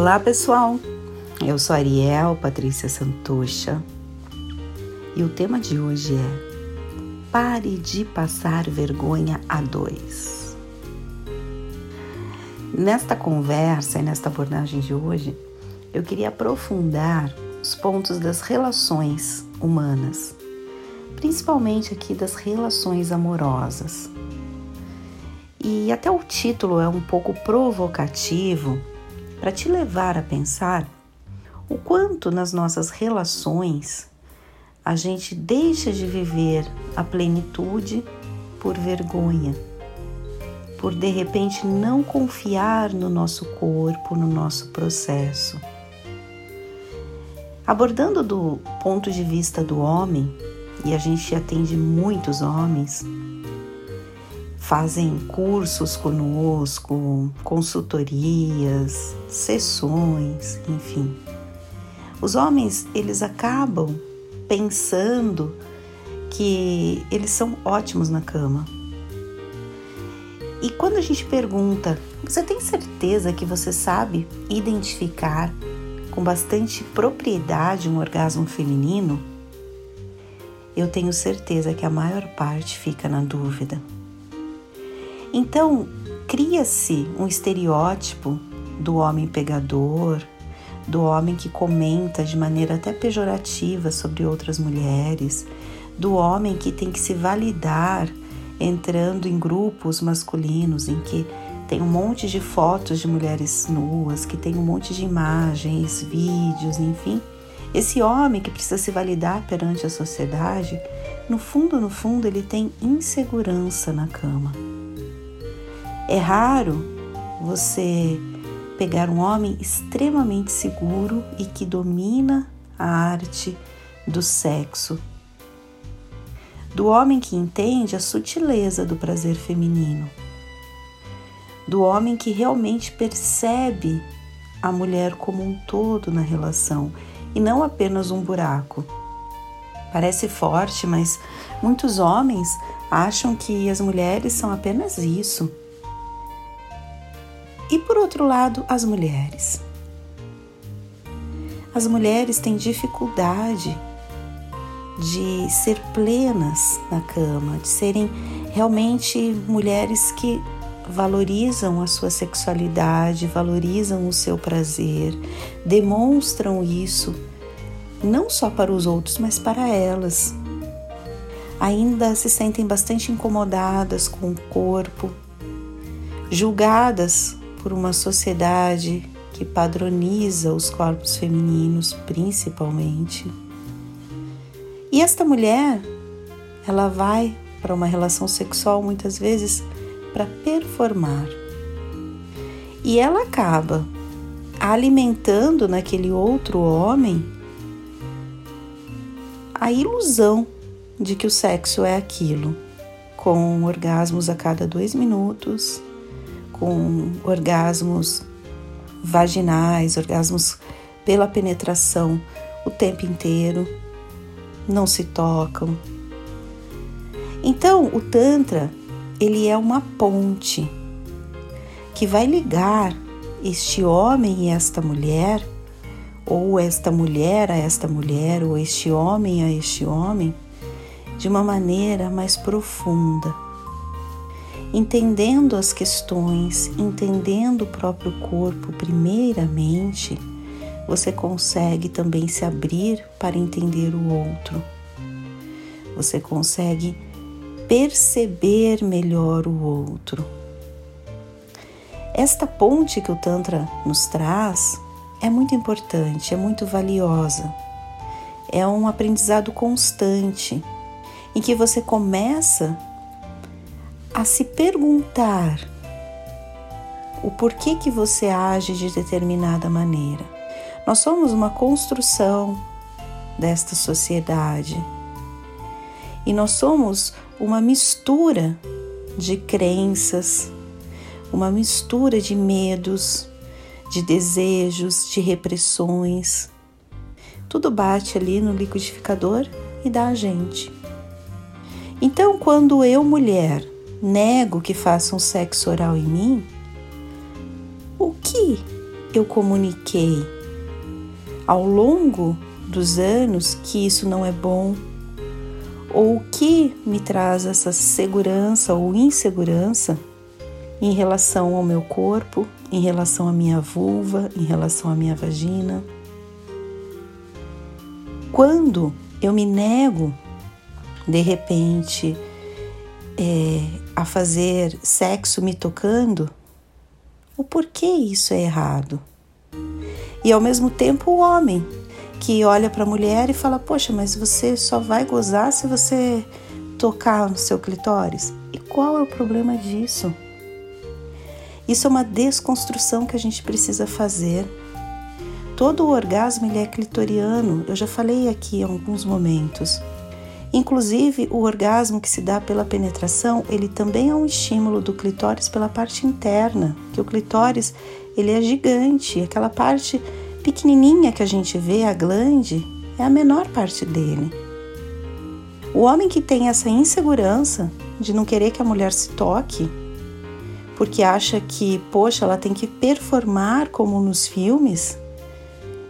Olá pessoal, eu sou Ariel Patrícia Santocha e o tema de hoje é Pare de passar vergonha a dois. Nesta conversa e nesta abordagem de hoje, eu queria aprofundar os pontos das relações humanas, principalmente aqui das relações amorosas. E até o título é um pouco provocativo para te levar a pensar o quanto nas nossas relações a gente deixa de viver a plenitude por vergonha, por de repente não confiar no nosso corpo, no nosso processo. Abordando do ponto de vista do homem, e a gente atende muitos homens, fazem cursos conosco, consultorias, sessões, enfim. Os homens, eles acabam pensando que eles são ótimos na cama. E quando a gente pergunta, você tem certeza que você sabe identificar com bastante propriedade um orgasmo feminino? Eu tenho certeza que a maior parte fica na dúvida. Então, cria-se um estereótipo do homem pegador, do homem que comenta de maneira até pejorativa sobre outras mulheres, do homem que tem que se validar entrando em grupos masculinos em que tem um monte de fotos de mulheres nuas, que tem um monte de imagens, vídeos, enfim. Esse homem que precisa se validar perante a sociedade, no fundo, no fundo, ele tem insegurança na cama. É raro você pegar um homem extremamente seguro e que domina a arte do sexo. Do homem que entende a sutileza do prazer feminino. Do homem que realmente percebe a mulher como um todo na relação e não apenas um buraco. Parece forte, mas muitos homens acham que as mulheres são apenas isso e por outro lado, as mulheres. As mulheres têm dificuldade de ser plenas na cama, de serem realmente mulheres que valorizam a sua sexualidade, valorizam o seu prazer, demonstram isso não só para os outros, mas para elas. Ainda se sentem bastante incomodadas com o corpo, julgadas por uma sociedade que padroniza os corpos femininos, principalmente. E esta mulher, ela vai para uma relação sexual muitas vezes para performar. E ela acaba alimentando naquele outro homem a ilusão de que o sexo é aquilo, com orgasmos a cada dois minutos, com orgasmos vaginais, orgasmos pela penetração o tempo inteiro, não se tocam. Então, o Tantra, ele é uma ponte que vai ligar este homem e esta mulher, ou esta mulher a esta mulher, ou este homem a este homem, de uma maneira mais profunda entendendo as questões, entendendo o próprio corpo, primeiramente, você consegue também se abrir para entender o outro. Você consegue perceber melhor o outro. Esta ponte que o Tantra nos traz é muito importante, é muito valiosa. É um aprendizado constante em que você começa a se perguntar o porquê que você age de determinada maneira. Nós somos uma construção desta sociedade e nós somos uma mistura de crenças, uma mistura de medos, de desejos, de repressões. Tudo bate ali no liquidificador e dá a gente. Então, quando eu, mulher, nego que façam sexo oral em mim, o que eu comuniquei ao longo dos anos que isso não é bom? Ou o que me traz essa segurança ou insegurança em relação ao meu corpo, em relação à minha vulva, em relação à minha vagina? Quando eu me nego, de repente, é, a fazer sexo me tocando, o porquê isso é errado? E ao mesmo tempo o homem que olha para a mulher e fala: Poxa, mas você só vai gozar se você tocar no seu clitóris. E qual é o problema disso? Isso é uma desconstrução que a gente precisa fazer. Todo o orgasmo ele é clitoriano, eu já falei aqui em alguns momentos. Inclusive, o orgasmo que se dá pela penetração, ele também é um estímulo do clitóris pela parte interna, que o clitóris, ele é gigante, aquela parte pequenininha que a gente vê, a glande, é a menor parte dele. O homem que tem essa insegurança de não querer que a mulher se toque, porque acha que, poxa, ela tem que performar como nos filmes,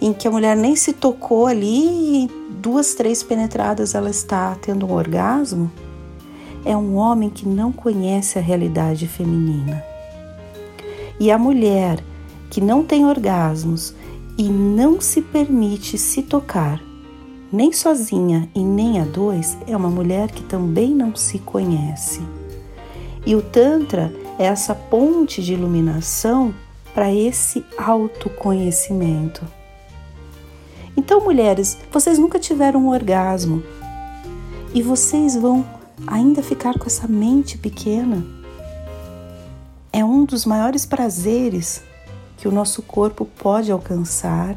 em que a mulher nem se tocou ali e duas, três penetradas ela está tendo um orgasmo, é um homem que não conhece a realidade feminina. E a mulher que não tem orgasmos e não se permite se tocar, nem sozinha e nem a dois, é uma mulher que também não se conhece. E o Tantra é essa ponte de iluminação para esse autoconhecimento. Então, mulheres, vocês nunca tiveram um orgasmo e vocês vão ainda ficar com essa mente pequena. É um dos maiores prazeres que o nosso corpo pode alcançar.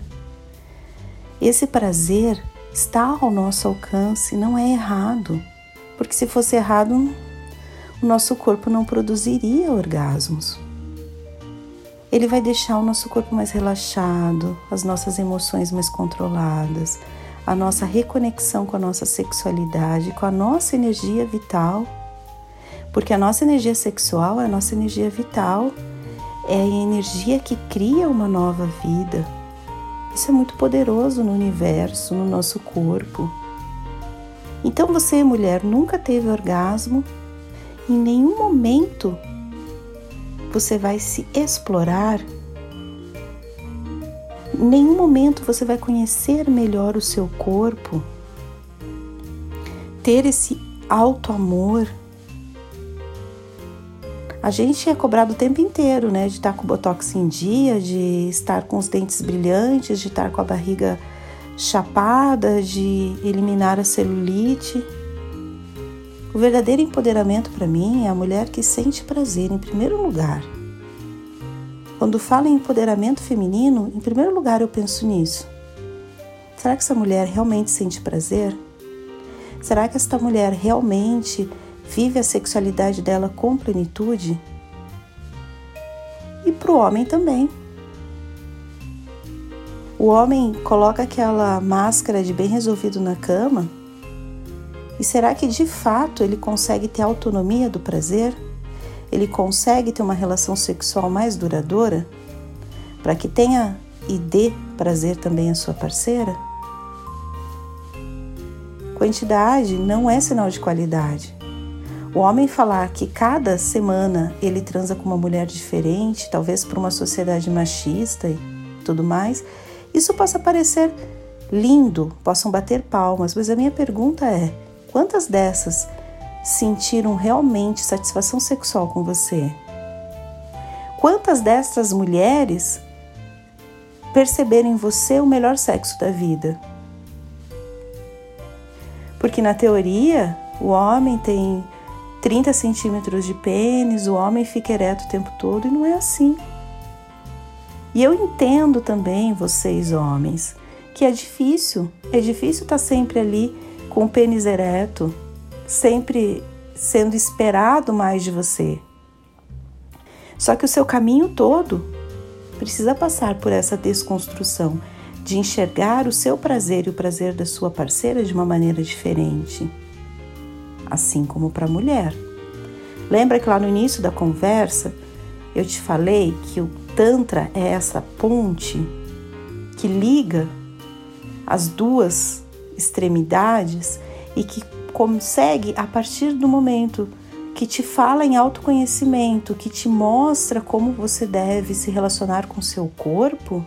Esse prazer está ao nosso alcance, não é errado, porque se fosse errado, o nosso corpo não produziria orgasmos. Ele vai deixar o nosso corpo mais relaxado, as nossas emoções mais controladas, a nossa reconexão com a nossa sexualidade, com a nossa energia vital. Porque a nossa energia sexual é a nossa energia vital é a energia que cria uma nova vida. Isso é muito poderoso no universo, no nosso corpo. Então você, mulher, nunca teve orgasmo, em nenhum momento você vai se explorar, em nenhum momento você vai conhecer melhor o seu corpo, ter esse alto amor a gente é cobrado o tempo inteiro, né? De estar com o botox em dia, de estar com os dentes brilhantes, de estar com a barriga chapada, de eliminar a celulite. O verdadeiro empoderamento para mim é a mulher que sente prazer em primeiro lugar. Quando falo em empoderamento feminino, em primeiro lugar eu penso nisso. Será que essa mulher realmente sente prazer? Será que esta mulher realmente vive a sexualidade dela com plenitude? E para o homem também. O homem coloca aquela máscara de bem resolvido na cama e será que de fato ele consegue ter autonomia do prazer? Ele consegue ter uma relação sexual mais duradoura? Para que tenha e dê prazer também à sua parceira? Quantidade não é sinal de qualidade. O homem falar que cada semana ele transa com uma mulher diferente, talvez por uma sociedade machista e tudo mais, isso possa parecer lindo, possam bater palmas, mas a minha pergunta é: quantas dessas sentiram realmente satisfação sexual com você? Quantas dessas mulheres perceberam em você o melhor sexo da vida? Porque na teoria, o homem tem 30 centímetros de pênis, o homem fica ereto o tempo todo e não é assim. E eu entendo também, vocês homens, que é difícil, é difícil estar sempre ali com o pênis ereto, sempre sendo esperado mais de você. Só que o seu caminho todo precisa passar por essa desconstrução de enxergar o seu prazer e o prazer da sua parceira de uma maneira diferente assim como para a mulher. Lembra que lá no início da conversa eu te falei que o Tantra é essa ponte que liga as duas extremidades e que consegue, a partir do momento que te fala em autoconhecimento, que te mostra como você deve se relacionar com seu corpo,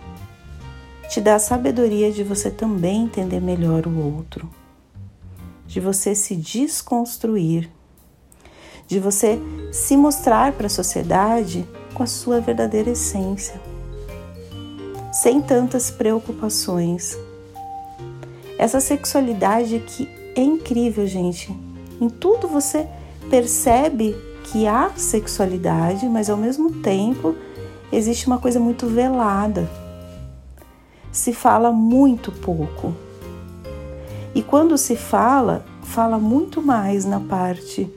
te dá a sabedoria de você também entender melhor o outro, de você se desconstruir, de você se mostrar para a sociedade com a sua verdadeira essência, sem tantas preocupações. Essa sexualidade que é incrível, gente. Em tudo você percebe que há sexualidade, mas ao mesmo tempo existe uma coisa muito velada. Se fala muito pouco. E quando se fala, fala muito mais na parte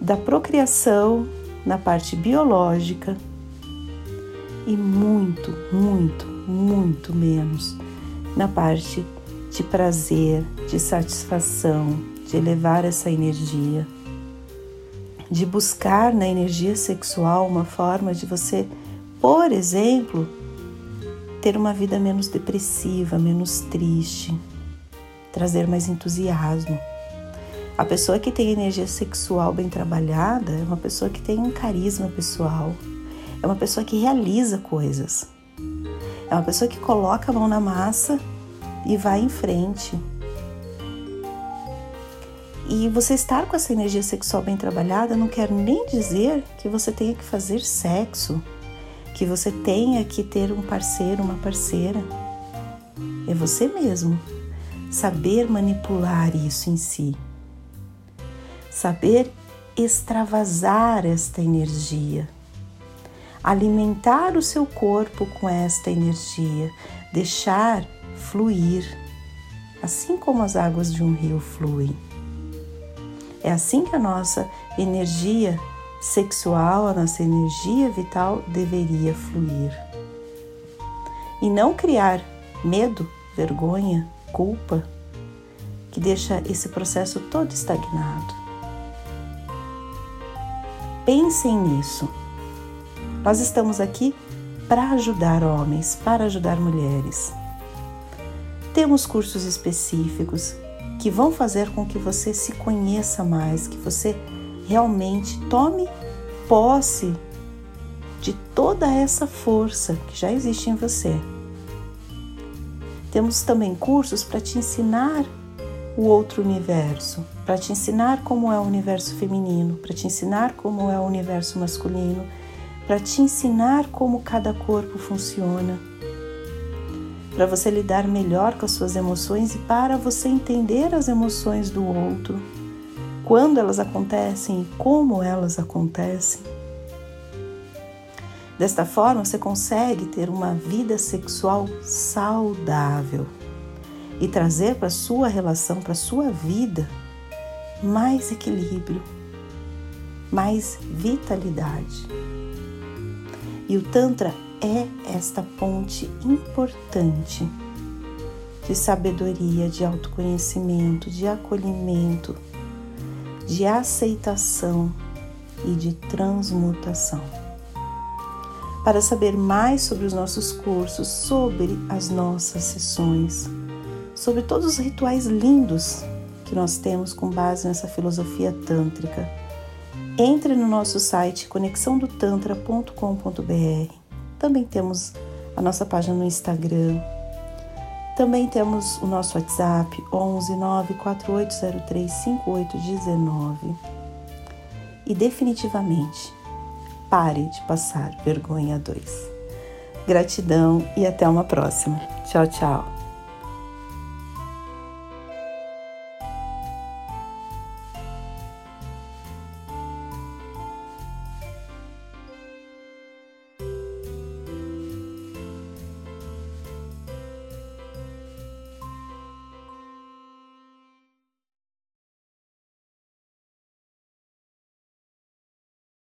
da procriação, na parte biológica e muito, muito, muito menos na parte de prazer, de satisfação, de elevar essa energia de buscar na energia sexual uma forma de você, por exemplo, ter uma vida menos depressiva, menos triste, trazer mais entusiasmo. A pessoa que tem energia sexual bem trabalhada é uma pessoa que tem um carisma pessoal, é uma pessoa que realiza coisas, é uma pessoa que coloca a mão na massa e vai em frente, e você estar com essa energia sexual bem trabalhada não quer nem dizer que você tenha que fazer sexo, que você tenha que ter um parceiro, uma parceira. É você mesmo. Saber manipular isso em si, saber extravasar esta energia, alimentar o seu corpo com esta energia, deixar fluir, assim como as águas de um rio fluem. É assim que a nossa energia sexual, a nossa energia vital deveria fluir. E não criar medo, vergonha, culpa, que deixa esse processo todo estagnado. Pensem nisso. Nós estamos aqui para ajudar homens, para ajudar mulheres. Temos cursos específicos que vão fazer com que você se conheça mais, que você realmente tome posse de toda essa força que já existe em você. Temos também cursos para te ensinar o outro universo, para te ensinar como é o universo feminino, para te ensinar como é o universo masculino, para te ensinar como cada corpo funciona para você lidar melhor com as suas emoções e para você entender as emoções do outro, quando elas acontecem e como elas acontecem. Desta forma, você consegue ter uma vida sexual saudável e trazer para sua relação, para sua vida, mais equilíbrio, mais vitalidade. E o Tantra é esta ponte importante de sabedoria, de autoconhecimento, de acolhimento, de aceitação e de transmutação. Para saber mais sobre os nossos cursos, sobre as nossas sessões, sobre todos os rituais lindos que nós temos com base nessa filosofia tântrica, entre no nosso site conexãodotantra.com.br também temos a nossa página no Instagram. Também temos o nosso WhatsApp 11 94803 5819. E definitivamente, pare de passar vergonha a dois. Gratidão e até uma próxima. Tchau, tchau.